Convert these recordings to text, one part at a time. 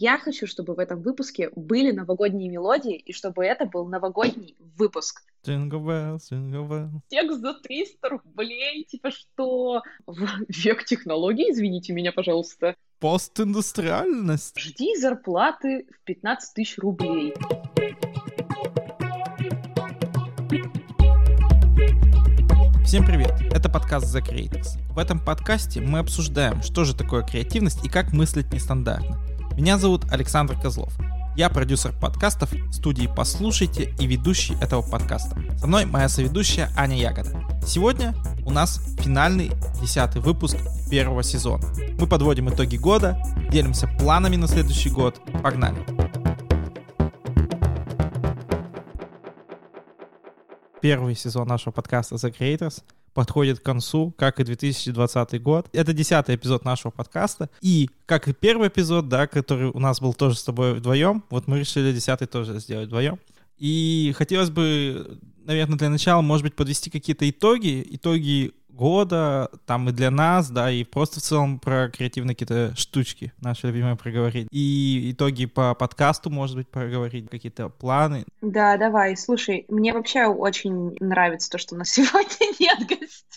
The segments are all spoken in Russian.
Я хочу, чтобы в этом выпуске были новогодние мелодии, и чтобы это был новогодний выпуск. Jingle bells, jingle bells. Текст за 300 рублей, типа что? В век технологий, извините меня, пожалуйста. Постиндустриальность. Жди зарплаты в 15 тысяч рублей. Всем привет! Это подкаст The Creators. В этом подкасте мы обсуждаем, что же такое креативность и как мыслить нестандартно. Меня зовут Александр Козлов. Я продюсер подкастов студии «Послушайте» и ведущий этого подкаста. Со мной моя соведущая Аня Ягода. Сегодня у нас финальный десятый выпуск первого сезона. Мы подводим итоги года, делимся планами на следующий год. Погнали! Первый сезон нашего подкаста The Creators подходит к концу, как и 2020 год. Это десятый эпизод нашего подкаста. И как и первый эпизод, да, который у нас был тоже с тобой вдвоем, вот мы решили десятый тоже сделать вдвоем. И хотелось бы, наверное, для начала, может быть, подвести какие-то итоги, итоги года, там и для нас, да, и просто в целом про креативные какие-то штучки наши любимые проговорить. И итоги по подкасту, может быть, проговорить, какие-то планы. Да, давай, слушай, мне вообще очень нравится то, что у нас сегодня нет гостей.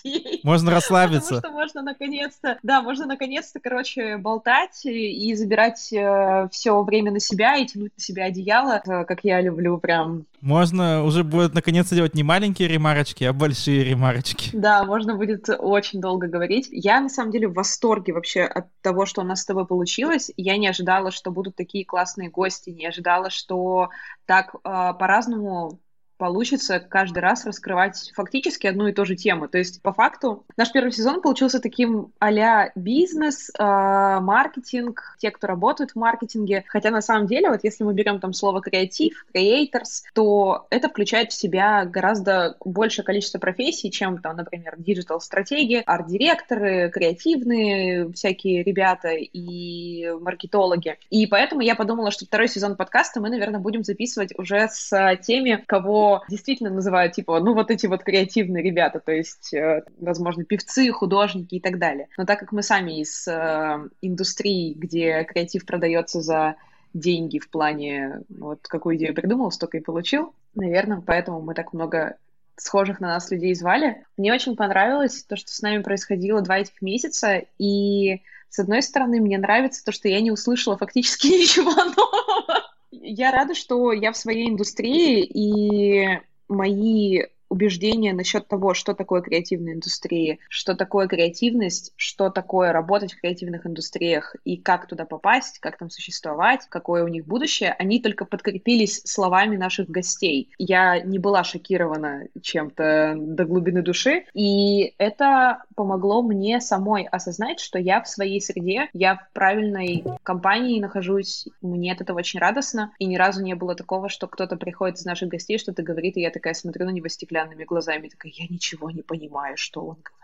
Можно расслабиться. Потому что можно наконец-то, да, можно наконец-то, короче, болтать и забирать э, все время на себя и тянуть на себя одеяло, э, как я люблю прям. Можно уже будет наконец-то делать не маленькие ремарочки, а большие ремарочки. Да, можно будет будет очень долго говорить. Я, на самом деле, в восторге вообще от того, что у нас с тобой получилось. Я не ожидала, что будут такие классные гости, не ожидала, что так э, по-разному получится каждый раз раскрывать фактически одну и ту же тему. То есть, по факту, наш первый сезон получился таким а бизнес, маркетинг, те, кто работают в маркетинге. Хотя на самом деле, вот если мы берем там слово креатив, creators, то это включает в себя гораздо большее количество профессий, чем там, например, digital-стратеги, арт-директоры, креативные всякие ребята и маркетологи. И поэтому я подумала, что второй сезон подкаста мы, наверное, будем записывать уже с теми, кого действительно называют, типа, ну, вот эти вот креативные ребята, то есть, э, возможно, певцы, художники и так далее. Но так как мы сами из э, индустрии, где креатив продается за деньги в плане, вот какую идею придумал, столько и получил, наверное, поэтому мы так много схожих на нас людей звали. Мне очень понравилось то, что с нами происходило два этих месяца, и с одной стороны, мне нравится то, что я не услышала фактически ничего нового. Я рада, что я в своей индустрии, и мои убеждения насчет того, что такое креативная индустрия, что такое креативность, что такое работать в креативных индустриях и как туда попасть, как там существовать, какое у них будущее, они только подкрепились словами наших гостей. Я не была шокирована чем-то до глубины души, и это помогло мне самой осознать, что я в своей среде, я в правильной компании нахожусь, мне от этого очень радостно, и ни разу не было такого, что кто-то приходит из наших гостей, что-то говорит, и я такая смотрю на него стеклянно стеклянными глазами, такая, я ничего не понимаю, что он говорит.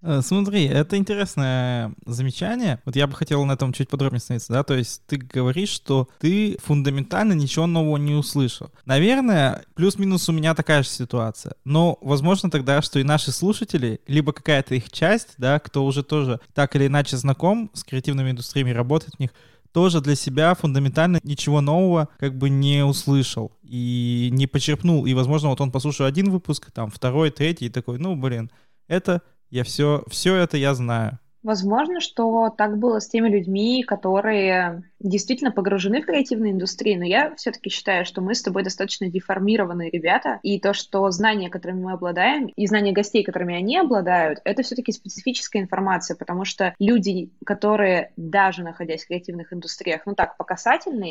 Э, смотри, это интересное замечание. Вот я бы хотел на этом чуть подробнее остановиться, да, то есть ты говоришь, что ты фундаментально ничего нового не услышал. Наверное, плюс-минус у меня такая же ситуация. Но, возможно, тогда, что и наши слушатели, либо какая-то их часть, да, кто уже тоже так или иначе знаком с креативными индустриями, работает в них, тоже для себя фундаментально ничего нового как бы не услышал и не почерпнул. И, возможно, вот он послушал один выпуск, там, второй, третий, и такой, ну, блин, это я все, все это я знаю. Возможно, что так было с теми людьми, которые действительно погружены в креативную индустрию, но я все-таки считаю, что мы с тобой достаточно деформированные ребята, и то, что знания, которыми мы обладаем, и знания гостей, которыми они обладают, это все-таки специфическая информация, потому что люди, которые даже находясь в креативных индустриях, ну так, по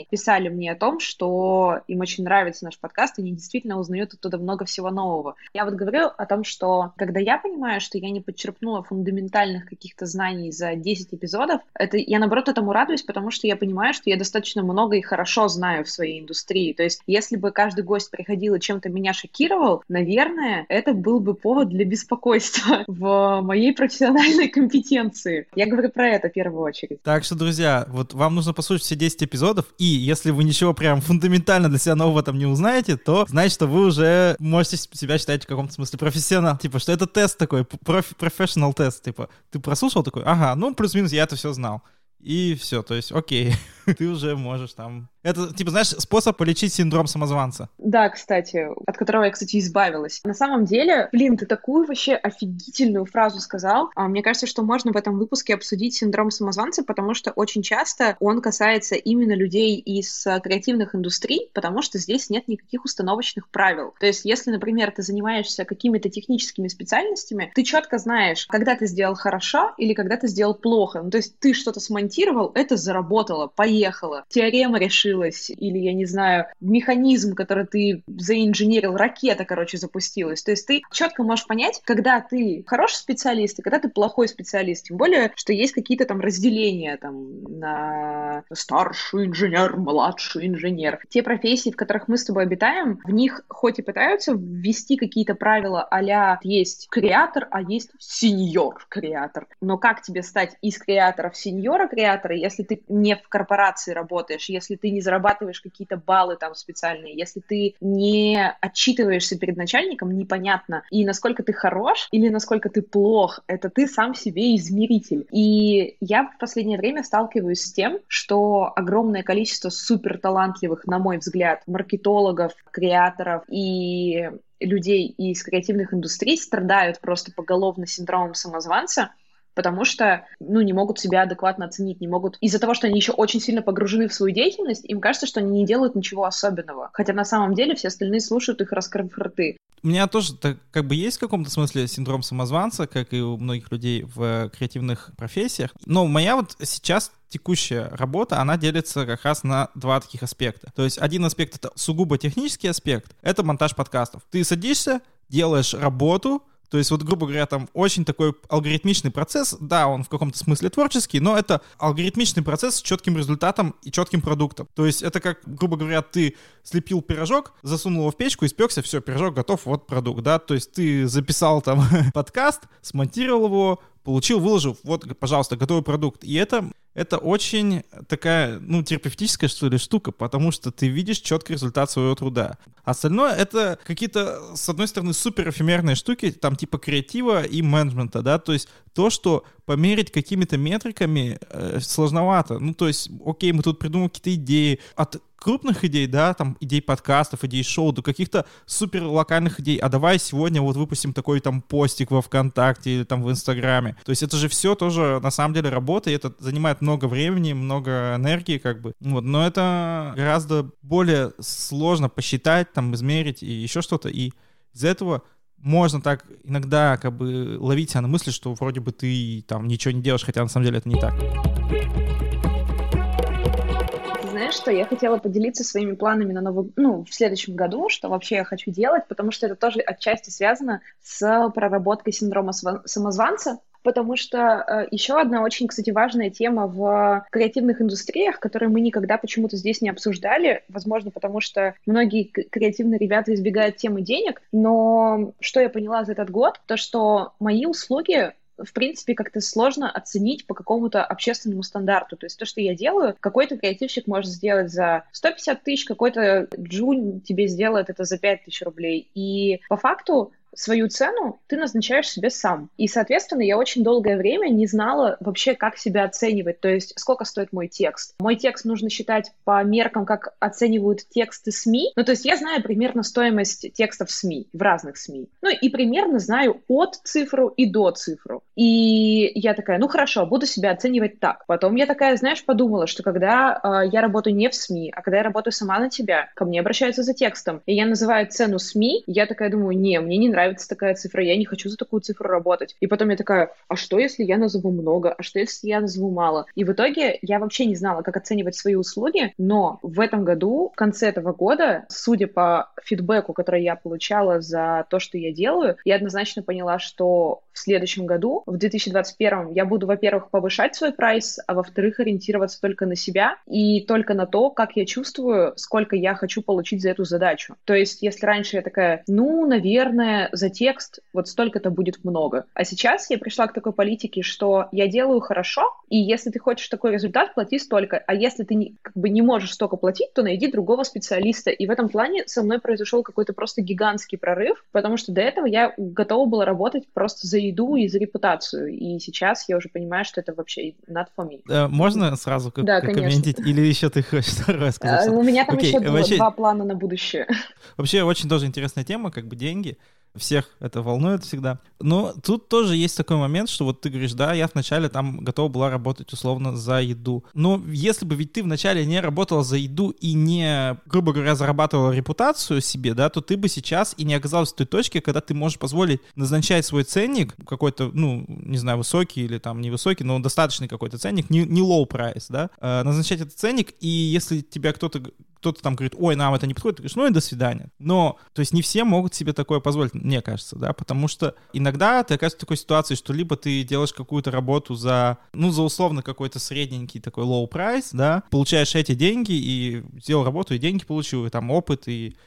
писали мне о том, что им очень нравится наш подкаст, и они действительно узнают оттуда много всего нового. Я вот говорю о том, что когда я понимаю, что я не подчерпнула фундаментальных каких-то знаний за 10 эпизодов, это я наоборот этому радуюсь, потому что я понимаю, понимаю, что я достаточно много и хорошо знаю в своей индустрии. То есть, если бы каждый гость приходил и чем-то меня шокировал, наверное, это был бы повод для беспокойства в моей профессиональной компетенции. Я говорю про это в первую очередь. Так что, друзья, вот вам нужно послушать все 10 эпизодов, и если вы ничего прям фундаментально для себя нового там не узнаете, то значит, что вы уже можете себя считать в каком-то смысле профессионал. Типа, что это тест такой, профессионал тест. Типа, ты прослушал такой, ага, ну плюс-минус я это все знал и все, то есть, окей, ты уже можешь там... Это, типа, знаешь, способ полечить синдром самозванца. Да, кстати, от которого я, кстати, избавилась. На самом деле, блин, ты такую вообще офигительную фразу сказал. А, мне кажется, что можно в этом выпуске обсудить синдром самозванца, потому что очень часто он касается именно людей из а, креативных индустрий, потому что здесь нет никаких установочных правил. То есть, если, например, ты занимаешься какими-то техническими специальностями, ты четко знаешь, когда ты сделал хорошо или когда ты сделал плохо. Ну, то есть ты что-то смонтировал, это заработало, поехало теорема решилась, или, я не знаю, механизм, который ты заинженерил, ракета, короче, запустилась. То есть ты четко можешь понять, когда ты хороший специалист и когда ты плохой специалист. Тем более, что есть какие-то там разделения там на старший инженер, младший инженер. Те профессии, в которых мы с тобой обитаем, в них хоть и пытаются ввести какие-то правила а есть креатор, а есть сеньор-креатор. Но как тебе стать из креатора в сеньора-креатора, если ты не в корпорации корпорации работаешь, если ты не зарабатываешь какие-то баллы там специальные, если ты не отчитываешься перед начальником, непонятно, и насколько ты хорош или насколько ты плох, это ты сам себе измеритель. И я в последнее время сталкиваюсь с тем, что огромное количество супер талантливых, на мой взгляд, маркетологов, креаторов и людей из креативных индустрий страдают просто поголовно синдромом самозванца, потому что, ну, не могут себя адекватно оценить, не могут... Из-за того, что они еще очень сильно погружены в свою деятельность, им кажется, что они не делают ничего особенного. Хотя на самом деле все остальные слушают их, раскрыв рты. У меня тоже так, как бы есть в каком-то смысле синдром самозванца, как и у многих людей в креативных профессиях. Но моя вот сейчас текущая работа, она делится как раз на два таких аспекта. То есть один аспект — это сугубо технический аспект, это монтаж подкастов. Ты садишься, делаешь работу, то есть, вот, грубо говоря, там очень такой алгоритмичный процесс. Да, он в каком-то смысле творческий, но это алгоритмичный процесс с четким результатом и четким продуктом. То есть, это как, грубо говоря, ты слепил пирожок, засунул его в печку, испекся, все, пирожок готов, вот продукт, да. То есть, ты записал там подкаст, смонтировал его, получил, выложил, вот, пожалуйста, готовый продукт. И это это очень такая, ну, терапевтическая, что ли, штука, потому что ты видишь четкий результат своего труда. Остальное — это какие-то, с одной стороны, супер эфемерные штуки, там, типа креатива и менеджмента, да, то есть то, что померить какими-то метриками э, сложновато. Ну, то есть, окей, мы тут придумали какие-то идеи. От крупных идей, да, там, идей подкастов, идей шоу, до каких-то супер локальных идей. А давай сегодня вот выпустим такой там постик во ВКонтакте или там в Инстаграме. То есть это же все тоже на самом деле работа, и это занимает много времени, много энергии, как бы. Вот, но это гораздо более сложно посчитать, там, измерить и еще что-то. И из-за этого можно так иногда как бы ловить себя на мысли, что вроде бы ты там ничего не делаешь, хотя на самом деле это не так. Что, я хотела поделиться своими планами на новый, ну, в следующем году, что вообще я хочу делать, потому что это тоже отчасти связано с проработкой синдрома самозванца, потому что э, еще одна очень, кстати, важная тема в креативных индустриях, которую мы никогда почему-то здесь не обсуждали, возможно, потому что многие креативные ребята избегают темы денег, но что я поняла за этот год, то что мои услуги в принципе, как-то сложно оценить по какому-то общественному стандарту. То есть то, что я делаю, какой-то креативщик может сделать за 150 тысяч, какой-то джун тебе сделает это за 5 тысяч рублей. И по факту свою цену ты назначаешь себе сам. И, соответственно, я очень долгое время не знала вообще, как себя оценивать, то есть сколько стоит мой текст. Мой текст нужно считать по меркам, как оценивают тексты СМИ. Ну, то есть я знаю примерно стоимость текстов СМИ, в разных СМИ. Ну, и примерно знаю от цифру и до цифру. И я такая, ну, хорошо, буду себя оценивать так. Потом я такая, знаешь, подумала, что когда э, я работаю не в СМИ, а когда я работаю сама на тебя, ко мне обращаются за текстом, и я называю цену СМИ, я такая думаю, не, мне не нравится нравится такая цифра, я не хочу за такую цифру работать. И потом я такая, а что, если я назову много, а что, если я назову мало? И в итоге я вообще не знала, как оценивать свои услуги, но в этом году, в конце этого года, судя по фидбэку, который я получала за то, что я делаю, я однозначно поняла, что в следующем году, в 2021, я буду, во-первых, повышать свой прайс, а во-вторых, ориентироваться только на себя и только на то, как я чувствую, сколько я хочу получить за эту задачу. То есть, если раньше я такая, ну, наверное, за текст вот столько-то будет много. А сейчас я пришла к такой политике, что я делаю хорошо, и если ты хочешь такой результат, плати столько. А если ты не, как бы не можешь столько платить, то найди другого специалиста. И в этом плане со мной произошел какой-то просто гигантский прорыв, потому что до этого я готова была работать просто за еду и за репутацию. И сейчас я уже понимаю, что это вообще not for me. Э, можно сразу как да, комментить? Или еще ты хочешь второе сказать? У меня там еще два плана на будущее. Вообще очень тоже интересная тема, как бы деньги всех это волнует всегда. Но тут тоже есть такой момент, что вот ты говоришь, да, я вначале там готова была работать условно за еду. Но если бы ведь ты вначале не работала за еду и не, грубо говоря, зарабатывала репутацию себе, да, то ты бы сейчас и не оказалась в той точке, когда ты можешь позволить назначать свой ценник, какой-то, ну, не знаю, высокий или там невысокий, но достаточный какой-то ценник, не, не low price, да, э, назначать этот ценник, и если тебя кто-то кто-то там говорит, ой, нам это не подходит, ты говоришь, ну и до свидания. Но, то есть не все могут себе такое позволить, мне кажется, да, потому что иногда ты оказываешься в такой ситуации, что либо ты делаешь какую-то работу за, ну, за условно какой-то средненький такой low price, да, получаешь эти деньги и сделал работу, и деньги получил, и там опыт, и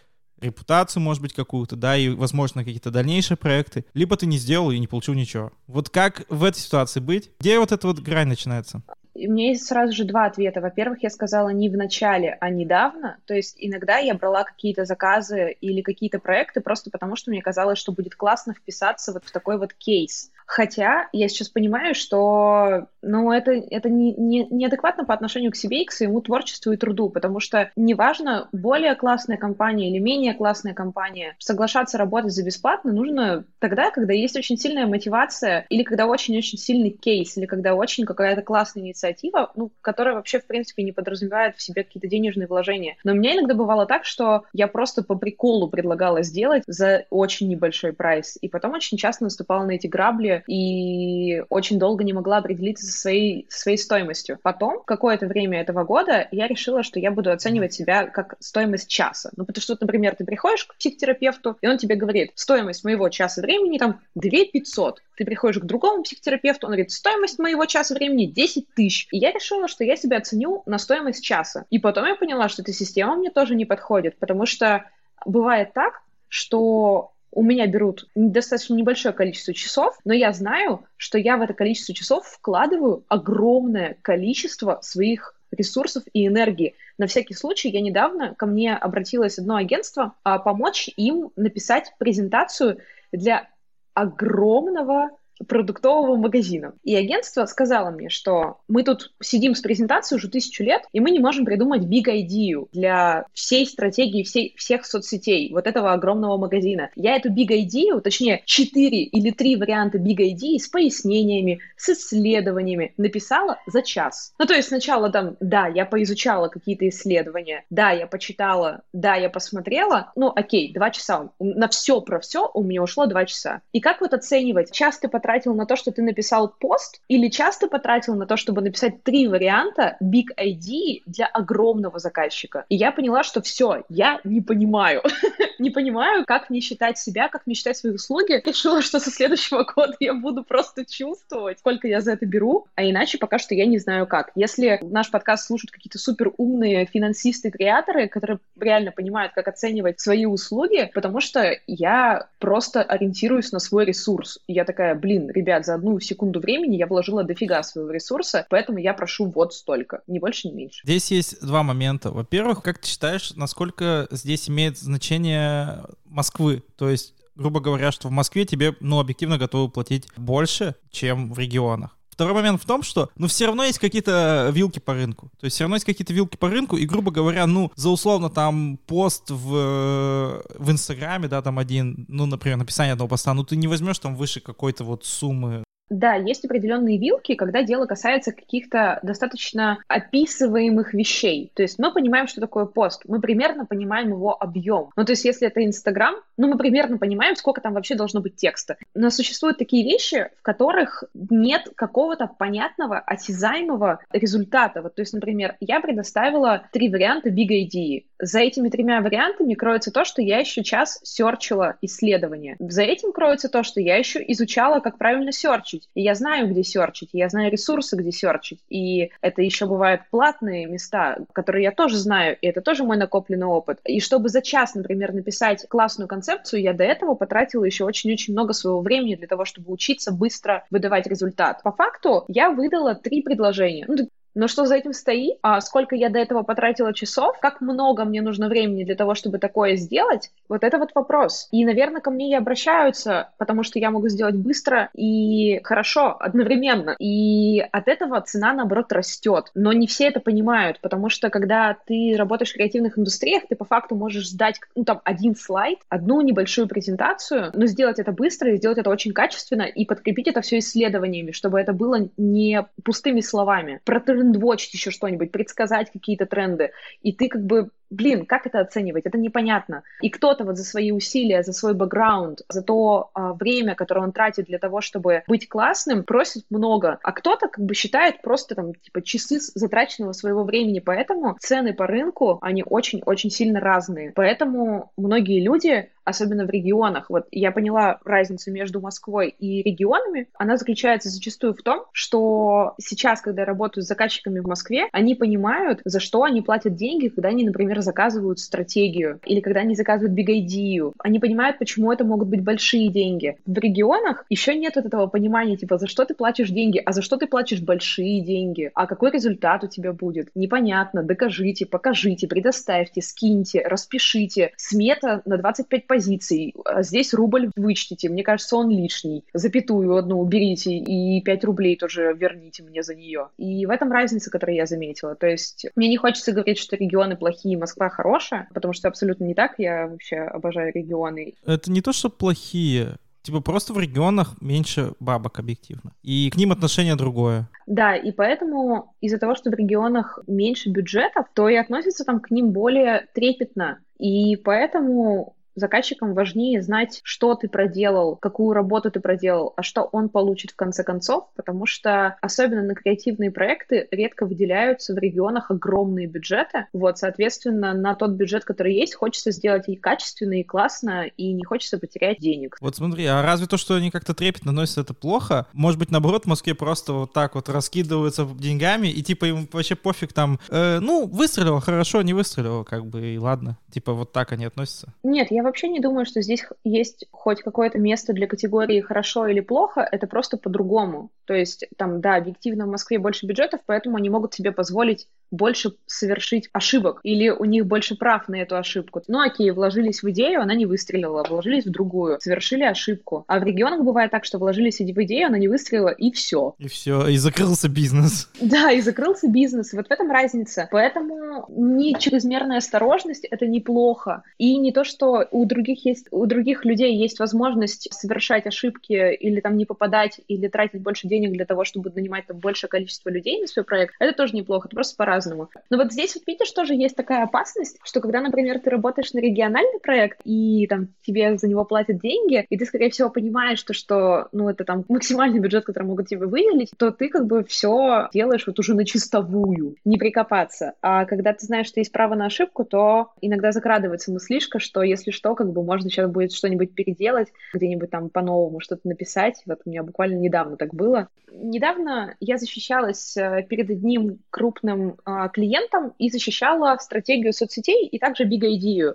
репутацию, может быть, какую-то, да, и, возможно, какие-то дальнейшие проекты, либо ты не сделал и не получил ничего. Вот как в этой ситуации быть? Где вот эта вот грань начинается? У меня есть сразу же два ответа. Во-первых, я сказала не в начале, а недавно. То есть иногда я брала какие-то заказы или какие-то проекты просто потому, что мне казалось, что будет классно вписаться вот в такой вот кейс. Хотя я сейчас понимаю, что ну, это, это не, не, неадекватно по отношению к себе и к своему творчеству и труду, потому что неважно, более классная компания или менее классная компания, соглашаться работать за бесплатно нужно тогда, когда есть очень сильная мотивация или когда очень-очень сильный кейс, или когда очень какая-то классная инициатива, ну, которая вообще, в принципе, не подразумевает в себе какие-то денежные вложения. Но у меня иногда бывало так, что я просто по приколу предлагала сделать за очень небольшой прайс, и потом очень часто наступала на эти грабли, и очень долго не могла определиться со своей, своей стоимостью. Потом, какое-то время этого года, я решила, что я буду оценивать себя как стоимость часа. Ну, потому что, например, ты приходишь к психотерапевту, и он тебе говорит, стоимость моего часа времени там 2 500. Ты приходишь к другому психотерапевту, он говорит, стоимость моего часа времени 10 тысяч. И я решила, что я себя оценю на стоимость часа. И потом я поняла, что эта система мне тоже не подходит, потому что бывает так, что у меня берут достаточно небольшое количество часов, но я знаю, что я в это количество часов вкладываю огромное количество своих ресурсов и энергии. На всякий случай, я недавно ко мне обратилось одно агентство а, помочь им написать презентацию для огромного продуктового магазина. И агентство сказало мне, что мы тут сидим с презентацией уже тысячу лет, и мы не можем придумать big idea для всей стратегии всей, всех соцсетей, вот этого огромного магазина. Я эту big idea, точнее, четыре или три варианта big idea с пояснениями, с исследованиями написала за час. Ну, то есть сначала там, да, я поизучала какие-то исследования, да, я почитала, да, я посмотрела, ну, окей, два часа. На все про все у меня ушло два часа. И как вот оценивать? Часто потратил на то, что ты написал пост, или часто потратил на то, чтобы написать три варианта big ID для огромного заказчика. И я поняла, что все, я не понимаю. не понимаю, как мне считать себя, как мне считать свои услуги. Решила, что со следующего года я буду просто чувствовать, сколько я за это беру, а иначе пока что я не знаю как. Если наш подкаст слушают какие-то супер умные финансисты, креаторы, которые реально понимают, как оценивать свои услуги, потому что я просто ориентируюсь на свой ресурс. И я такая, блин, блин, ребят, за одну секунду времени я вложила дофига своего ресурса, поэтому я прошу вот столько, ни больше, ни меньше. Здесь есть два момента. Во-первых, как ты считаешь, насколько здесь имеет значение Москвы? То есть грубо говоря, что в Москве тебе, ну, объективно готовы платить больше, чем в регионах. Второй момент в том, что, ну, все равно есть какие-то вилки по рынку. То есть все равно есть какие-то вилки по рынку, и, грубо говоря, ну, за условно там пост в, в Инстаграме, да, там один, ну, например, написание одного поста, ну, ты не возьмешь там выше какой-то вот суммы да, есть определенные вилки, когда дело касается каких-то достаточно описываемых вещей. То есть мы понимаем, что такое пост, мы примерно понимаем его объем. Ну, то есть если это Инстаграм, ну, мы примерно понимаем, сколько там вообще должно быть текста. Но существуют такие вещи, в которых нет какого-то понятного, осязаемого результата. Вот, то есть, например, я предоставила три варианта Big ID. За этими тремя вариантами кроется то, что я еще час серчила исследования. За этим кроется то, что я еще изучала, как правильно серчить серчить. И я знаю, где серчить, и я знаю ресурсы, где серчить. И это еще бывают платные места, которые я тоже знаю, и это тоже мой накопленный опыт. И чтобы за час, например, написать классную концепцию, я до этого потратила еще очень-очень много своего времени для того, чтобы учиться быстро выдавать результат. По факту я выдала три предложения. Ну, Но что за этим стоит? А сколько я до этого потратила часов? Как много мне нужно времени для того, чтобы такое сделать? Вот это вот вопрос. И, наверное, ко мне и обращаются, потому что я могу сделать быстро и хорошо одновременно. И от этого цена, наоборот, растет. Но не все это понимают, потому что когда ты работаешь в креативных индустриях, ты по факту можешь сдать, ну, там, один слайд, одну небольшую презентацию, но сделать это быстро и сделать это очень качественно и подкрепить это все исследованиями, чтобы это было не пустыми словами. Протрендвочить еще что-нибудь, предсказать какие-то тренды. И ты как бы блин, как это оценивать? Это непонятно. И кто-то вот за свои усилия, за свой бэкграунд, за то а, время, которое он тратит для того, чтобы быть классным, просит много. А кто-то как бы считает просто там типа часы затраченного своего времени. Поэтому цены по рынку, они очень-очень сильно разные. Поэтому многие люди особенно в регионах. Вот я поняла разницу между Москвой и регионами. Она заключается зачастую в том, что сейчас, когда я работаю с заказчиками в Москве, они понимают, за что они платят деньги, когда они, например, заказывают стратегию или когда они заказывают big idea. Они понимают, почему это могут быть большие деньги. В регионах еще нет вот этого понимания, типа, за что ты платишь деньги, а за что ты платишь большие деньги, а какой результат у тебя будет. Непонятно, докажите, покажите, предоставьте, скиньте, распишите. Смета на 25 позиций. А здесь рубль вычтите, мне кажется, он лишний. Запятую одну уберите и 5 рублей тоже верните мне за нее. И в этом разница, которую я заметила. То есть мне не хочется говорить, что регионы плохие, Москва хорошая, потому что абсолютно не так. Я вообще обожаю регионы. Это не то, что плохие. Типа просто в регионах меньше бабок объективно. И к ним отношение другое. Да, и поэтому из-за того, что в регионах меньше бюджетов, то и относятся там к ним более трепетно. И поэтому Заказчикам важнее знать, что ты проделал, какую работу ты проделал, а что он получит в конце концов, потому что особенно на креативные проекты редко выделяются в регионах огромные бюджеты. Вот, соответственно, на тот бюджет, который есть, хочется сделать и качественно, и классно, и не хочется потерять денег. Вот смотри, а разве то, что они как-то трепетно носят, это плохо? Может быть, наоборот, в Москве просто вот так вот раскидываются деньгами, и типа им вообще пофиг там, э, ну, выстрелил, хорошо, не выстрелил, как бы, и ладно. Типа вот так они относятся? Нет, я вообще не думаю, что здесь есть хоть какое-то место для категории хорошо или плохо, это просто по-другому. То есть там, да, объективно в Москве больше бюджетов, поэтому они могут себе позволить больше совершить ошибок, или у них больше прав на эту ошибку. Ну окей, вложились в идею, она не выстрелила, вложились в другую, совершили ошибку. А в регионах бывает так, что вложились в идею, она не выстрелила, и все. И все, и закрылся бизнес. Да, и закрылся бизнес. Вот в этом разница. Поэтому не чрезмерная осторожность — это неплохо. И не то, что у других есть, у других людей есть возможность совершать ошибки или там не попадать, или тратить больше денег для того, чтобы нанимать там большее количество людей на свой проект, это тоже неплохо. Это просто по по-разному. Но вот здесь вот видишь, тоже есть такая опасность, что когда, например, ты работаешь на региональный проект, и там тебе за него платят деньги, и ты, скорее всего, понимаешь, то, что, ну, это там максимальный бюджет, который могут тебе выделить, то ты как бы все делаешь вот уже на чистовую, не прикопаться. А когда ты знаешь, что есть право на ошибку, то иногда закрадывается мыслишка, что если что, как бы можно сейчас будет что-нибудь переделать, где-нибудь там по-новому что-то написать. Вот у меня буквально недавно так было. Недавно я защищалась э, перед одним крупным а, клиентам и защищала стратегию соцсетей и также Idea.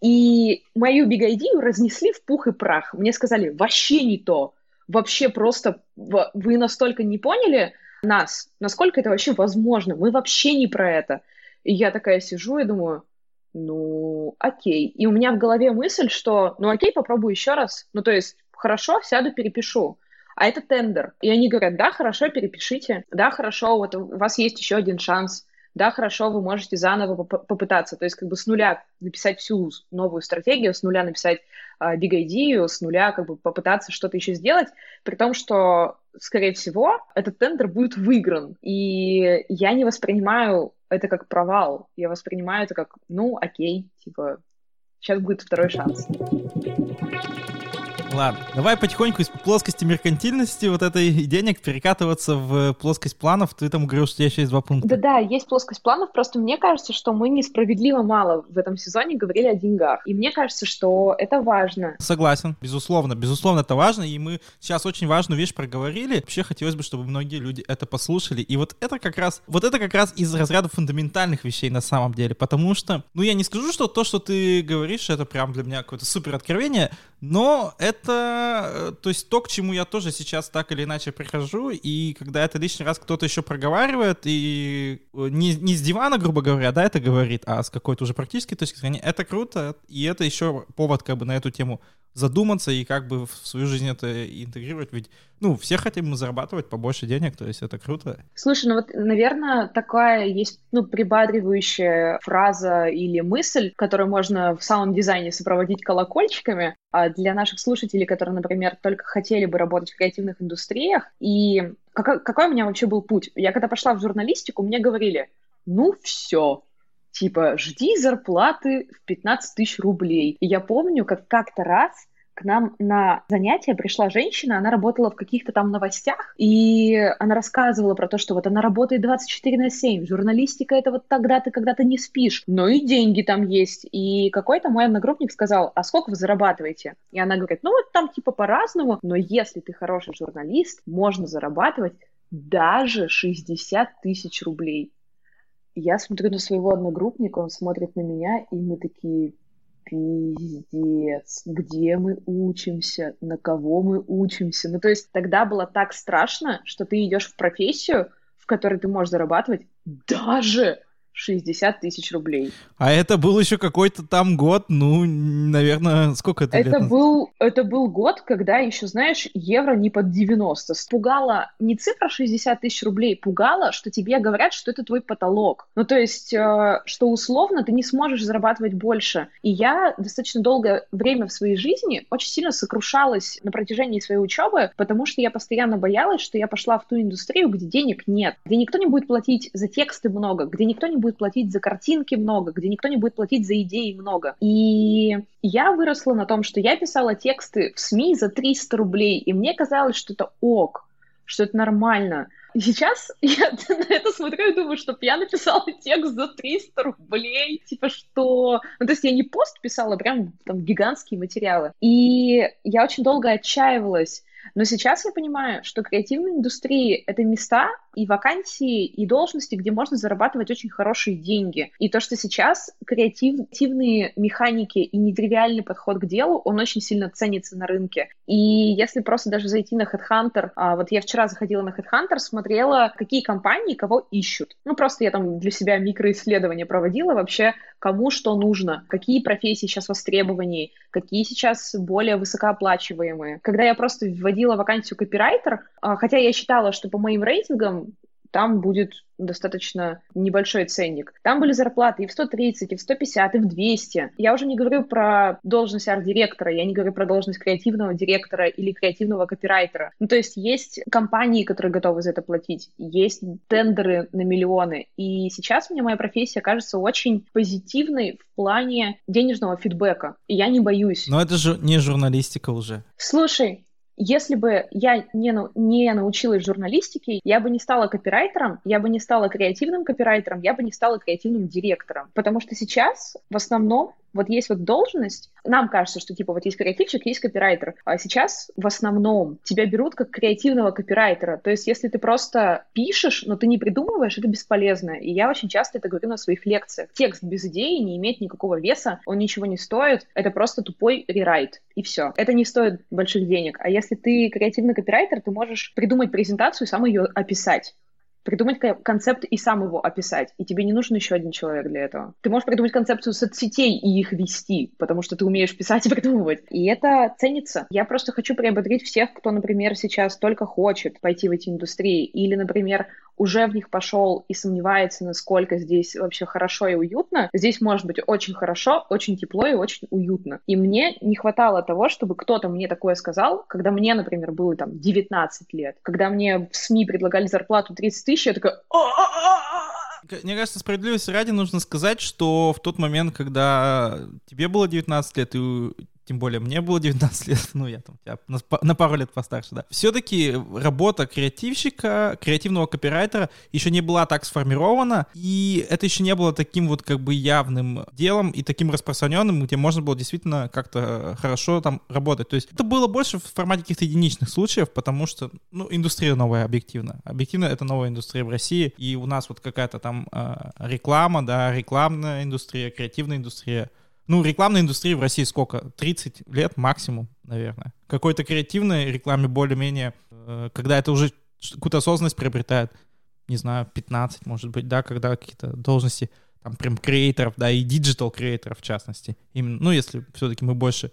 И мою Idea разнесли в пух и прах. Мне сказали, вообще не то. Вообще просто вы настолько не поняли нас, насколько это вообще возможно. Мы вообще не про это. И я такая сижу и думаю, ну, окей. И у меня в голове мысль, что, ну, окей, попробую еще раз. Ну, то есть, хорошо, сяду, перепишу а это тендер. И они говорят, да, хорошо, перепишите, да, хорошо, вот у вас есть еще один шанс, да, хорошо, вы можете заново попытаться, то есть как бы с нуля написать всю новую стратегию, с нуля написать uh, big idea, с нуля как бы попытаться что-то еще сделать, при том, что, скорее всего, этот тендер будет выигран. И я не воспринимаю это как провал, я воспринимаю это как, ну, окей, типа, сейчас будет второй шанс. Ладно, давай потихоньку из плоскости меркантильности вот этой денег перекатываться в плоскость планов. Ты там говорил, что еще есть два пункта. Да-да, есть плоскость планов, просто мне кажется, что мы несправедливо мало в этом сезоне говорили о деньгах. И мне кажется, что это важно. Согласен, безусловно, безусловно, это важно, и мы сейчас очень важную вещь проговорили. Вообще хотелось бы, чтобы многие люди это послушали. И вот это как раз, вот это как раз из разряда фундаментальных вещей на самом деле, потому что, ну я не скажу, что то, что ты говоришь, это прям для меня какое-то супер откровение, Но это, э, то есть то, к чему я тоже сейчас так или иначе прихожу, и когда это лишний раз кто-то еще проговаривает, и э, не, не с дивана, грубо говоря, да, это говорит, а с какой-то уже практической точки зрения, это круто, и это еще повод как бы на эту тему задуматься и как бы в свою жизнь это интегрировать, ведь, ну, все хотим зарабатывать побольше денег, то есть это круто. Слушай, ну вот, наверное, такая есть, ну, прибадривающая фраза или мысль, которую можно в самом дизайне сопроводить колокольчиками, а для наших слушателей, которые, например, только хотели бы работать в креативных индустриях, и какой, какой у меня вообще был путь? Я когда пошла в журналистику, мне говорили, ну все, типа, жди зарплаты в 15 тысяч рублей. И я помню, как как-то раз к нам на занятие пришла женщина, она работала в каких-то там новостях, и она рассказывала про то, что вот она работает 24 на 7, журналистика это вот тогда ты, когда ты не спишь, но и деньги там есть. И какой-то мой одногруппник сказал, а сколько вы зарабатываете? И она говорит, ну вот там типа по-разному, но если ты хороший журналист, можно зарабатывать даже 60 тысяч рублей. Я смотрю на своего одногруппника, он смотрит на меня, и мы такие, пиздец, где мы учимся, на кого мы учимся. Ну, то есть тогда было так страшно, что ты идешь в профессию, в которой ты можешь зарабатывать даже 60 тысяч рублей. А это был еще какой-то там год, ну, наверное, сколько это это лет? Был, это был год, когда еще, знаешь, евро не под 90. Пугала не цифра 60 тысяч рублей, пугала, что тебе говорят, что это твой потолок. Ну, то есть, э, что условно ты не сможешь зарабатывать больше. И я достаточно долгое время в своей жизни очень сильно сокрушалась на протяжении своей учебы, потому что я постоянно боялась, что я пошла в ту индустрию, где денег нет, где никто не будет платить за тексты много, где никто не будет платить за картинки много, где никто не будет платить за идеи много. И я выросла на том, что я писала тексты в СМИ за 300 рублей, и мне казалось, что это ок, что это нормально. И сейчас я на это смотрю и думаю, что я написала текст за 300 рублей. Типа что... Ну, то есть я не пост писала, прям там гигантские материалы. И я очень долго отчаивалась но сейчас я понимаю, что креативные индустрии — это места и вакансии, и должности, где можно зарабатывать очень хорошие деньги. И то, что сейчас креативные механики и нетривиальный подход к делу, он очень сильно ценится на рынке. И если просто даже зайти на Headhunter, а, вот я вчера заходила на Headhunter, смотрела, какие компании кого ищут. Ну, просто я там для себя микроисследования проводила вообще, кому что нужно, какие профессии сейчас востребованнее, какие сейчас более высокооплачиваемые. Когда я просто вводила вакансию копирайтер, а, хотя я считала, что по моим рейтингам там будет достаточно небольшой ценник. Там были зарплаты и в 130, и в 150, и в 200. Я уже не говорю про должность арт-директора, я не говорю про должность креативного директора или креативного копирайтера. Ну, то есть есть компании, которые готовы за это платить, есть тендеры на миллионы. И сейчас мне моя профессия кажется очень позитивной в плане денежного фидбэка. И я не боюсь. Но это же не журналистика уже. Слушай, если бы я не, не научилась журналистике, я бы не стала копирайтером, я бы не стала креативным копирайтером, я бы не стала креативным директором. Потому что сейчас в основном вот есть вот должность, нам кажется, что типа вот есть креативщик, есть копирайтер, а сейчас в основном тебя берут как креативного копирайтера. То есть если ты просто пишешь, но ты не придумываешь, это бесполезно. И я очень часто это говорю на своих лекциях. Текст без идеи не имеет никакого веса, он ничего не стоит, это просто тупой рерайт, и все. Это не стоит больших денег. А если ты креативный копирайтер, ты можешь придумать презентацию и сам ее описать придумать концепт и сам его описать. И тебе не нужен еще один человек для этого. Ты можешь придумать концепцию соцсетей и их вести, потому что ты умеешь писать и придумывать. И это ценится. Я просто хочу приободрить всех, кто, например, сейчас только хочет пойти в эти индустрии, или, например, уже в них пошел и сомневается, насколько здесь вообще хорошо и уютно, здесь может быть очень хорошо, очень тепло и очень уютно. И мне не хватало того, чтобы кто-то мне такое сказал, когда мне, например, было там 19 лет, когда мне в СМИ предлагали зарплату 30 тысяч, я такая... Мне кажется, справедливости ради нужно сказать, что в тот момент, когда тебе было 19 лет, и тем более мне было 19 лет, ну я там я на, пару лет постарше, да. Все-таки работа креативщика, креативного копирайтера еще не была так сформирована, и это еще не было таким вот как бы явным делом и таким распространенным, где можно было действительно как-то хорошо там работать. То есть это было больше в формате каких-то единичных случаев, потому что, ну, индустрия новая объективно. Объективно это новая индустрия в России, и у нас вот какая-то там э, реклама, да, рекламная индустрия, креативная индустрия, Ну, рекламной индустрии в России сколько? 30 лет максимум, наверное. Какой-то креативной рекламе более-менее, э, когда это уже какую-то осознанность приобретает, не знаю, 15, может быть, да, когда какие-то должности, там, прям креаторов, да, и digital креаторов в частности. Именно, ну, если все-таки мы больше,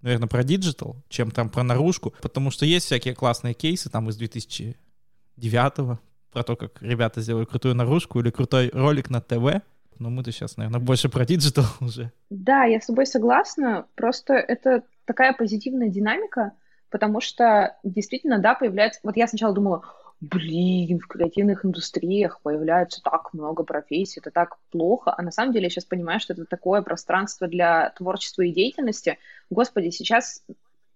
наверное, про digital, чем там про наружку, потому что есть всякие классные кейсы там из 2009 про то, как ребята сделали крутую наружку или крутой ролик на ТВ, но мы-то сейчас, наверное, больше про digital уже. Да, я с тобой согласна. Просто это такая позитивная динамика, потому что действительно, да, появляется... Вот я сначала думала, блин, в креативных индустриях появляется так много профессий, это так плохо. А на самом деле я сейчас понимаю, что это такое пространство для творчества и деятельности. Господи, сейчас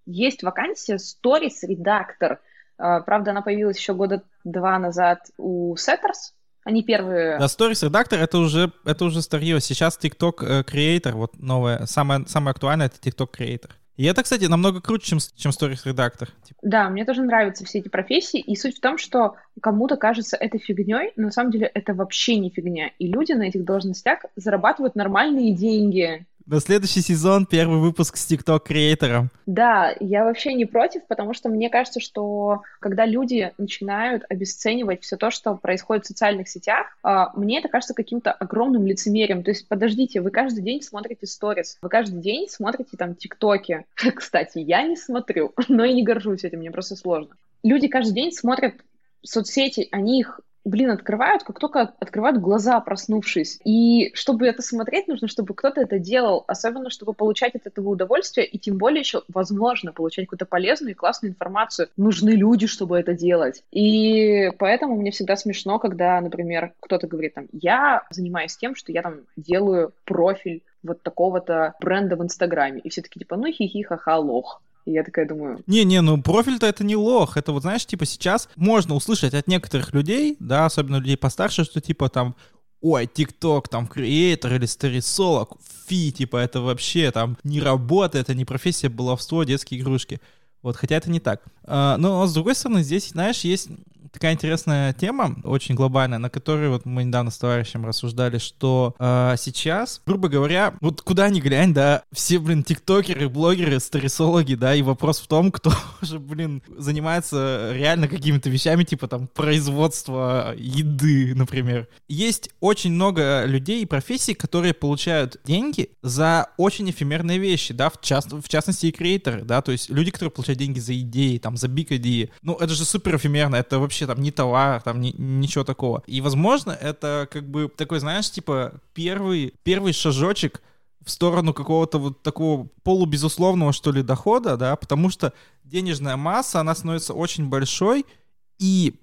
есть вакансия stories-редактор. А, правда, она появилась еще года два назад у Setters, они первые. Да, Stories редактор это уже, это уже старье. Сейчас TikTok креатор, вот новое, самое, самое актуальное это TikTok креатор. И это, кстати, намного круче, чем, чем Stories редактор. Да, мне тоже нравятся все эти профессии. И суть в том, что кому-то кажется это фигней, но на самом деле это вообще не фигня. И люди на этих должностях зарабатывают нормальные деньги. На следующий сезон первый выпуск с TikTok-креатором. Да, я вообще не против, потому что мне кажется, что когда люди начинают обесценивать все то, что происходит в социальных сетях, а, мне это кажется каким-то огромным лицемерием. То есть, подождите, вы каждый день смотрите сторис, вы каждый день смотрите там ТикТоки. Кстати, я не смотрю, но и не горжусь этим, мне просто сложно. Люди каждый день смотрят соцсети, они их блин, открывают, как только открывают глаза, проснувшись. И чтобы это смотреть, нужно, чтобы кто-то это делал, особенно чтобы получать от этого удовольствие, и тем более еще, возможно, получать какую-то полезную и классную информацию. Нужны люди, чтобы это делать. И поэтому мне всегда смешно, когда, например, кто-то говорит там, я занимаюсь тем, что я там делаю профиль вот такого-то бренда в Инстаграме. И все таки типа, ну хихи, ха-ха, лох. И я такая думаю... Не-не, ну профиль-то это не лох. Это вот, знаешь, типа сейчас можно услышать от некоторых людей, да, особенно людей постарше, что типа там, ой, ТикТок, там, креатор или старисолог, фи, типа, это вообще там не работа, это не профессия, баловство, детские игрушки. Вот, хотя это не так. А, но, с другой стороны, здесь, знаешь, есть такая интересная тема, очень глобальная, на которой вот мы недавно с товарищем рассуждали, что э, сейчас, грубо говоря, вот куда ни глянь, да, все, блин, тиктокеры, блогеры, старисологи, да, и вопрос в том, кто же, блин, занимается реально какими-то вещами, типа там производства еды, например. Есть очень много людей и профессий, которые получают деньги за очень эфемерные вещи, да, в, част, в частности и креаторы, да, то есть люди, которые получают деньги за идеи, там, за биг идеи, ну, это же супер эфемерно, это вообще там не товар, там ни, ничего такого. И, возможно, это как бы такой, знаешь, типа первый, первый шажочек в сторону какого-то вот такого полубезусловного, что ли, дохода, да, потому что денежная масса, она становится очень большой, и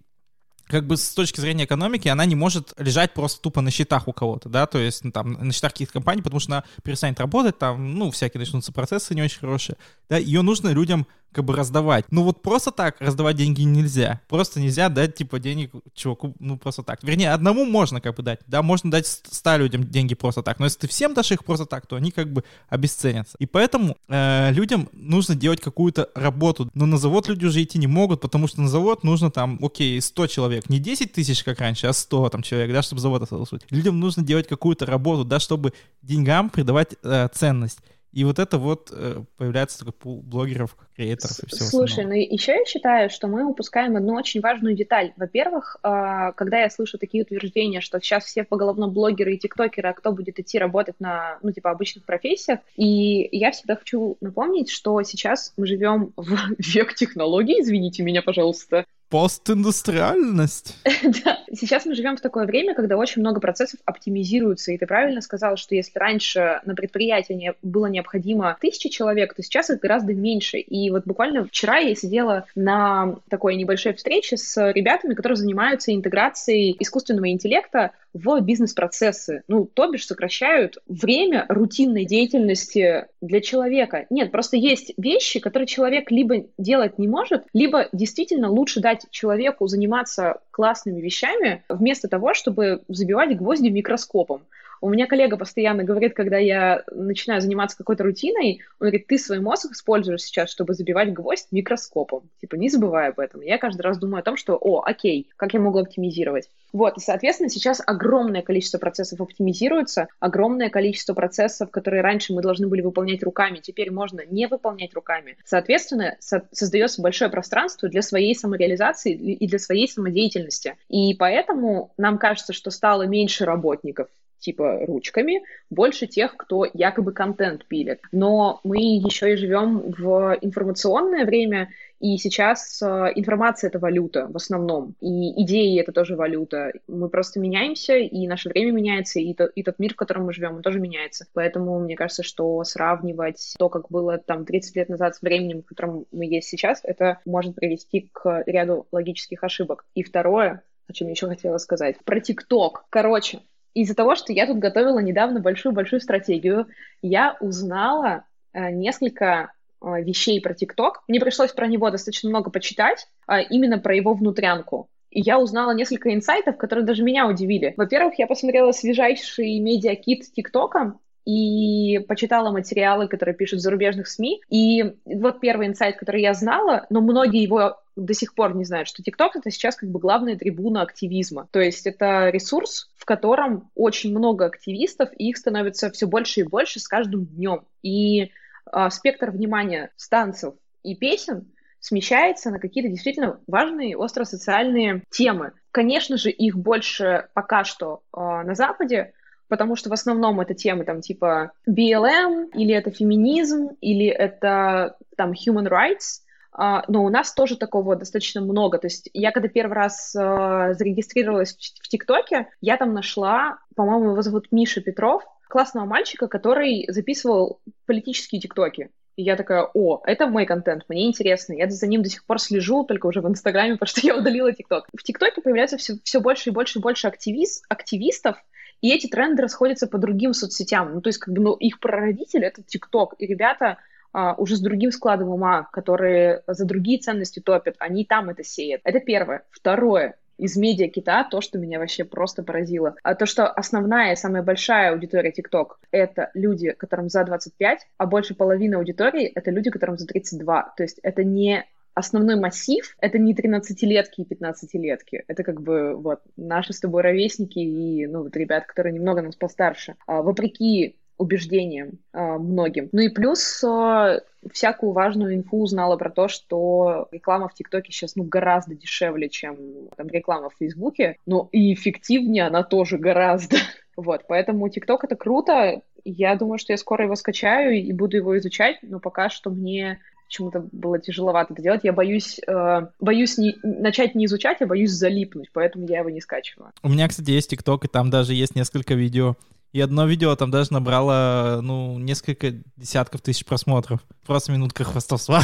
как бы с точки зрения экономики она не может лежать просто тупо на счетах у кого-то, да, то есть ну, там на счетах каких-то компаний, потому что она перестанет работать, там, ну, всякие начнутся процессы не очень хорошие, да, ее нужно людям как бы раздавать. Ну вот просто так раздавать деньги нельзя. Просто нельзя дать типа денег чуваку, ну просто так. Вернее, одному можно как бы дать, да, можно дать ста людям деньги просто так. Но если ты всем дашь их просто так, то они как бы обесценятся. И поэтому э, людям нужно делать какую-то работу. Но на завод люди уже идти не могут, потому что на завод нужно там, окей, 100 человек. Не 10 тысяч, как раньше, а 100 там человек, да, чтобы завод остался. Людям нужно делать какую-то работу, да, чтобы деньгам придавать э, ценность. И вот это вот э, появляется такой пул блогеров, креаторов и всего Слушай, остального. ну еще я считаю, что мы упускаем одну очень важную деталь. Во-первых, а, когда я слышу такие утверждения, что сейчас все поголовно блогеры и тиктокеры, а кто будет идти работать на, ну, типа, обычных профессиях, и я всегда хочу напомнить, что сейчас мы живем в век технологий, извините меня, пожалуйста, Постиндустриальность. да. Сейчас мы живем в такое время, когда очень много процессов оптимизируются. И ты правильно сказал, что если раньше на предприятии не, было необходимо тысячи человек, то сейчас их гораздо меньше. И вот буквально вчера я сидела на такой небольшой встрече с ребятами, которые занимаются интеграцией искусственного интеллекта в бизнес-процессы. Ну, то бишь сокращают время рутинной деятельности для человека. Нет, просто есть вещи, которые человек либо делать не может, либо действительно лучше дать человеку заниматься классными вещами, вместо того, чтобы забивать гвозди микроскопом. У меня коллега постоянно говорит, когда я начинаю заниматься какой-то рутиной, он говорит, ты свой мозг используешь сейчас, чтобы забивать гвоздь микроскопом. Типа, не забывай об этом. Я каждый раз думаю о том, что, о, окей, как я могу оптимизировать? Вот, и, соответственно, сейчас огромное количество процессов оптимизируется, огромное количество процессов, которые раньше мы должны были выполнять руками, теперь можно не выполнять руками. Соответственно, со- создается большое пространство для своей самореализации и для своей самодеятельности. И поэтому нам кажется, что стало меньше работников типа ручками, больше тех, кто якобы контент пилит. Но мы еще и живем в информационное время, и сейчас э, информация — это валюта в основном, и идеи — это тоже валюта. Мы просто меняемся, и наше время меняется, и, то, и тот мир, в котором мы живем, он тоже меняется. Поэтому мне кажется, что сравнивать то, как было там 30 лет назад с временем, в котором мы есть сейчас, это может привести к ряду логических ошибок. И второе, о чем я еще хотела сказать, про ТикТок. Короче, из-за того, что я тут готовила недавно большую-большую стратегию, я узнала э, несколько э, вещей про ТикТок. Мне пришлось про него достаточно много почитать, э, именно про его внутрянку. И я узнала несколько инсайтов, которые даже меня удивили. Во-первых, я посмотрела свежайший медиакит ТикТока, и почитала материалы, которые пишут в зарубежных СМИ. И вот первый инсайт, который я знала, но многие его до сих пор не знают, что TikTok это сейчас как бы главная трибуна активизма. То есть это ресурс, в котором очень много активистов, и их становится все больше и больше с каждым днем. И а, спектр внимания станцев и песен смещается на какие-то действительно важные остро-социальные темы. Конечно же, их больше пока что э, на Западе, потому что в основном это темы там типа BLM, или это феминизм, или это там human rights, но у нас тоже такого достаточно много. То есть я когда первый раз uh, зарегистрировалась в ТикТоке, я там нашла, по-моему, его зовут Миша Петров, классного мальчика, который записывал политические ТикТоки. И я такая, о, это мой контент, мне интересно. Я за ним до сих пор слежу, только уже в Инстаграме, потому что я удалила ТикТок. В ТикТоке появляется все, все больше и больше и больше активист, активистов, и эти тренды расходятся по другим соцсетям. Ну, то есть, как бы, ну, их прародитель — это ТикТок. И ребята а, уже с другим складом ума, которые за другие ценности топят, они там это сеют. Это первое. Второе из медиа кита то, что меня вообще просто поразило. А то, что основная, самая большая аудитория TikTok — это люди, которым за 25, а больше половины аудитории — это люди, которым за 32. То есть это не основной массив — это не 13-летки и 15-летки. Это как бы вот наши с тобой ровесники и, ну, вот ребят, которые немного нас постарше. А, вопреки убеждениям э, многим. Ну и плюс э, всякую важную инфу узнала про то, что реклама в ТикТоке сейчас ну гораздо дешевле, чем там реклама в Фейсбуке, но и эффективнее она тоже гораздо. Вот, поэтому ТикТок это круто. Я думаю, что я скоро его скачаю и буду его изучать, но пока что мне почему-то было тяжеловато это делать. Я боюсь, э, боюсь не, начать не изучать, а боюсь залипнуть, поэтому я его не скачиваю. У меня, кстати, есть ТикТок, и там даже есть несколько видео и одно видео там даже набрало, ну, несколько десятков тысяч просмотров. Просто минутка хвастовства.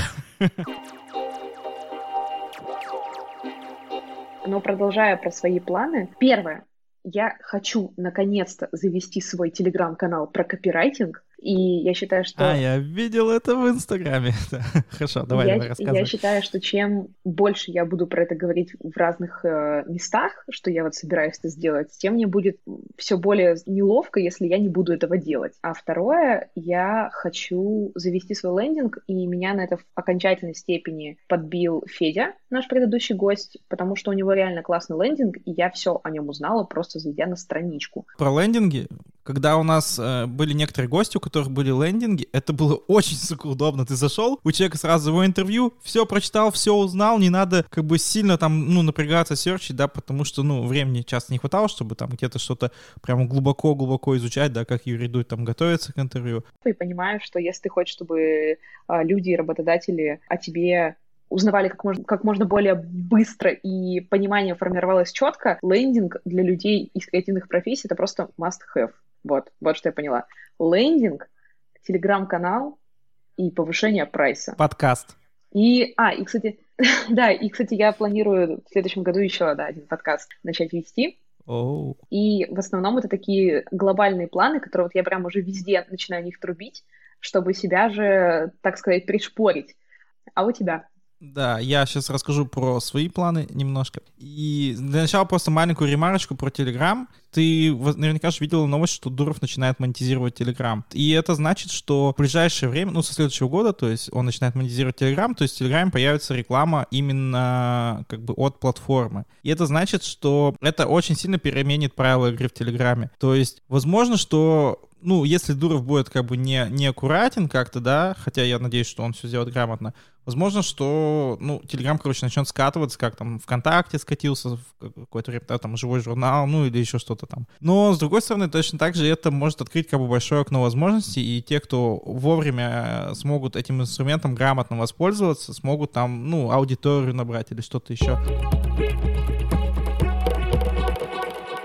Но продолжая про свои планы, первое, я хочу наконец-то завести свой телеграм-канал про копирайтинг, и я считаю, что... А, я видел это в Инстаграме. Хорошо, давай, я, давай рассказывай. Я считаю, что чем больше я буду про это говорить в разных э, местах, что я вот собираюсь это сделать, тем мне будет все более неловко, если я не буду этого делать. А второе, я хочу завести свой лендинг, и меня на это в окончательной степени подбил Федя, наш предыдущий гость, потому что у него реально классный лендинг, и я все о нем узнала, просто зайдя на страничку. Про лендинги? Когда у нас э, были некоторые гости, у которых были лендинги, это было очень, сука, удобно. Ты зашел, у человека сразу его интервью, все прочитал, все узнал, не надо как бы сильно там, ну, напрягаться, серчить, да, потому что, ну, времени часто не хватало, чтобы там где-то что-то прямо глубоко-глубоко изучать, да, как Юрий Дудь там готовится к интервью. И понимаю, что если ты хочешь, чтобы а, люди и работодатели о тебе узнавали как можно, как можно более быстро и понимание формировалось четко, лендинг для людей из креативных профессий — это просто must-have. Вот, вот что я поняла. Лендинг, телеграм-канал и повышение прайса. Подкаст. И, а, и, кстати, да, и, кстати, я планирую в следующем году еще, да, один подкаст начать вести. Oh. И в основном это такие глобальные планы, которые вот я прям уже везде начинаю них трубить, чтобы себя же, так сказать, пришпорить. А у тебя? Да, я сейчас расскажу про свои планы немножко. И для начала просто маленькую ремарочку про Telegram. Ты наверняка же видел новость, что Дуров начинает монетизировать Telegram. И это значит, что в ближайшее время, ну, со следующего года, то есть он начинает монетизировать Telegram, то есть в Telegram появится реклама именно как бы от платформы. И это значит, что это очень сильно переменит правила игры в Телеграме. То есть, возможно, что ну, если Дуров будет как бы не, не аккуратен как-то, да, хотя я надеюсь, что он все сделает грамотно, возможно, что, ну, Телеграм, короче, начнет скатываться, как там ВКонтакте скатился в какой-то время, там, живой журнал, ну, или еще что-то там. Но, с другой стороны, точно так же это может открыть как бы большое окно возможностей, и те, кто вовремя смогут этим инструментом грамотно воспользоваться, смогут там, ну, аудиторию набрать или что-то еще.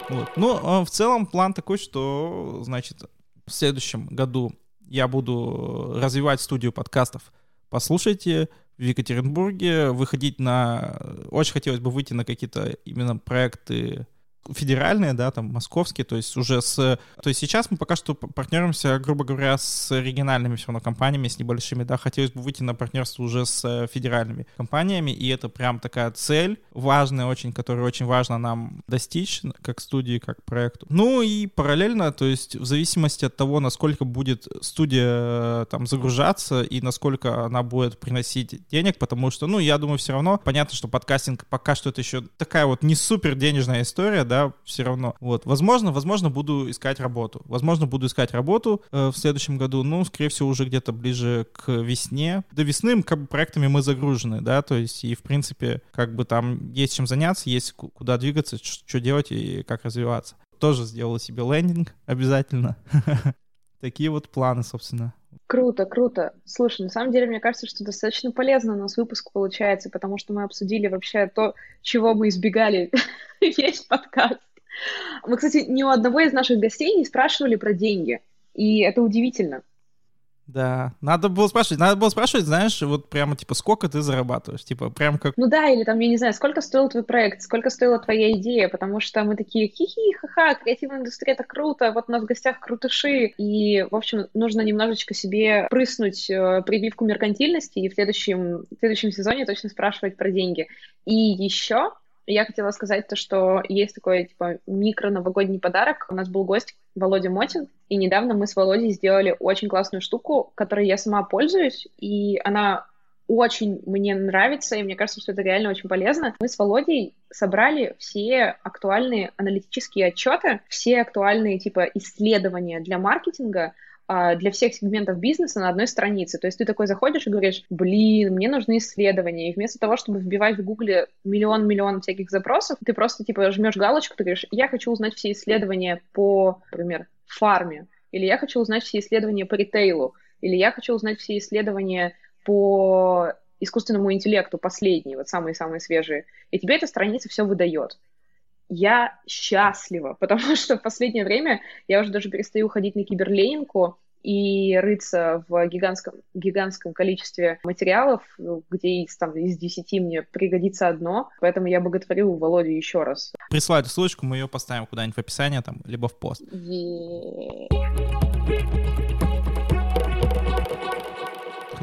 Вот. Ну, а в целом план такой, что, значит, в следующем году я буду развивать студию подкастов. Послушайте в Екатеринбурге, выходить на... Очень хотелось бы выйти на какие-то именно проекты федеральные, да, там, московские, то есть уже с... То есть сейчас мы пока что партнеримся, грубо говоря, с региональными все равно компаниями, с небольшими, да, хотелось бы выйти на партнерство уже с федеральными компаниями, и это прям такая цель важная очень, которую очень важно нам достичь, как студии, как проекту. Ну и параллельно, то есть в зависимости от того, насколько будет студия там загружаться и насколько она будет приносить денег, потому что, ну, я думаю, все равно понятно, что подкастинг пока что это еще такая вот не супер денежная история, да, да, все равно. Вот, возможно, возможно, буду искать работу. Возможно, буду искать работу э, в следующем году, ну, скорее всего, уже где-то ближе к весне. До весны, как бы, проектами мы загружены, да, то есть, и, в принципе, как бы там есть чем заняться, есть куда двигаться, что делать и как развиваться. Тоже сделала себе лендинг обязательно. Такие вот планы, собственно. Круто, круто. Слушай, на самом деле, мне кажется, что достаточно полезно у нас выпуск получается, потому что мы обсудили вообще то, чего мы избегали весь подкаст. Мы, кстати, ни у одного из наших гостей не спрашивали про деньги, и это удивительно. Да, надо было спрашивать, надо было спрашивать, знаешь, вот прямо, типа, сколько ты зарабатываешь, типа, прям как... Ну да, или там, я не знаю, сколько стоил твой проект, сколько стоила твоя идея, потому что мы такие, хи-хи, ха-ха, креативная индустрия, это круто, вот у нас в гостях крутыши, и, в общем, нужно немножечко себе прыснуть э, прививку меркантильности и в следующем, в следующем сезоне точно спрашивать про деньги. И еще я хотела сказать то, что есть такой, типа, микро-новогодний подарок. У нас был гость Володя Мотин, и недавно мы с Володей сделали очень классную штуку, которой я сама пользуюсь, и она очень мне нравится, и мне кажется, что это реально очень полезно. Мы с Володей собрали все актуальные аналитические отчеты, все актуальные типа исследования для маркетинга, для всех сегментов бизнеса на одной странице. То есть ты такой заходишь и говоришь, блин, мне нужны исследования. И вместо того, чтобы вбивать в Гугле миллион-миллион всяких запросов, ты просто типа жмешь галочку, ты говоришь, я хочу узнать все исследования по, например, фарме, или я хочу узнать все исследования по ритейлу, или я хочу узнать все исследования по искусственному интеллекту, последние, вот самые-самые свежие. И тебе эта страница все выдает я счастлива, потому что в последнее время я уже даже перестаю ходить на киберлейнку и рыться в гигантском, гигантском количестве материалов, где из, там, из 10 мне пригодится одно, поэтому я боготворю Володю еще раз. Присылай эту ссылочку, мы ее поставим куда-нибудь в описании, там, либо в пост. Yeah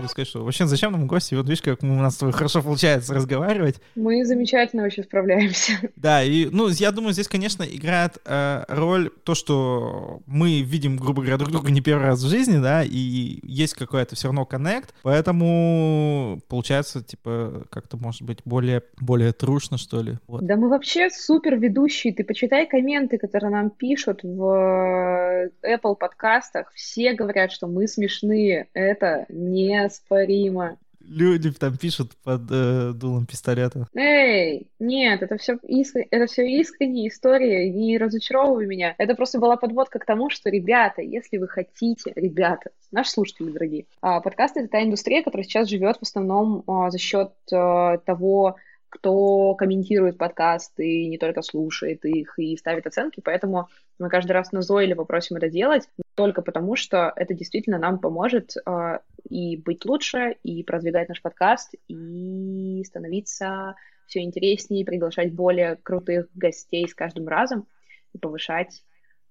хотел сказать, что вообще зачем нам гости? Вот видишь, как у нас с тобой хорошо получается разговаривать. Мы замечательно вообще справляемся. Да, и, ну, я думаю, здесь, конечно, играет э, роль то, что мы видим, грубо говоря, друг друга не первый раз в жизни, да, и есть какой-то все равно коннект, поэтому получается, типа, как-то, может быть, более, более трушно, что ли. Вот. Да мы вообще супер ведущие. Ты почитай комменты, которые нам пишут в Apple подкастах. Все говорят, что мы смешные. Это не неоспоримо. Люди там пишут под э, дулом пистолета. Эй, нет, это все, иск... это все искренняя история, не разочаровывай меня. Это просто была подводка к тому, что, ребята, если вы хотите, ребята, наши слушатели дорогие, а, подкасты — это та индустрия, которая сейчас живет в основном а, за счет а, того, кто комментирует подкасты, и не только слушает их и ставит оценки, поэтому мы каждый раз назойливо просим это делать, только потому что это действительно нам поможет э, и быть лучше, и продвигать наш подкаст, и становиться все интереснее, приглашать более крутых гостей с каждым разом и повышать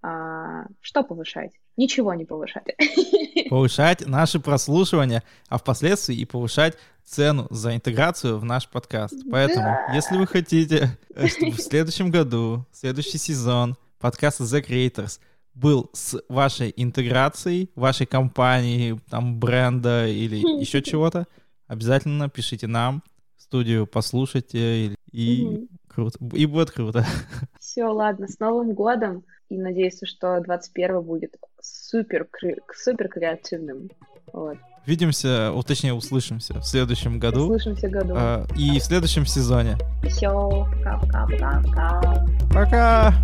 а, что повышать? Ничего не повышать. Повышать наши прослушивания, а впоследствии и повышать цену за интеграцию в наш подкаст. Поэтому, да. если вы хотите, чтобы в следующем году, следующий сезон подкаста The Creators был с вашей интеграцией, вашей компании, там, бренда или еще чего-то, обязательно пишите нам, студию послушайте, и круто. И будет круто. Все, ладно, с Новым годом. И надеюсь, что 21 будет супер, супер креативным. Вот. Видимся, о, точнее, услышимся в следующем году. Услышимся году. Э, и в следующем сезоне. Все, пока-пока-пока-пока. Пока!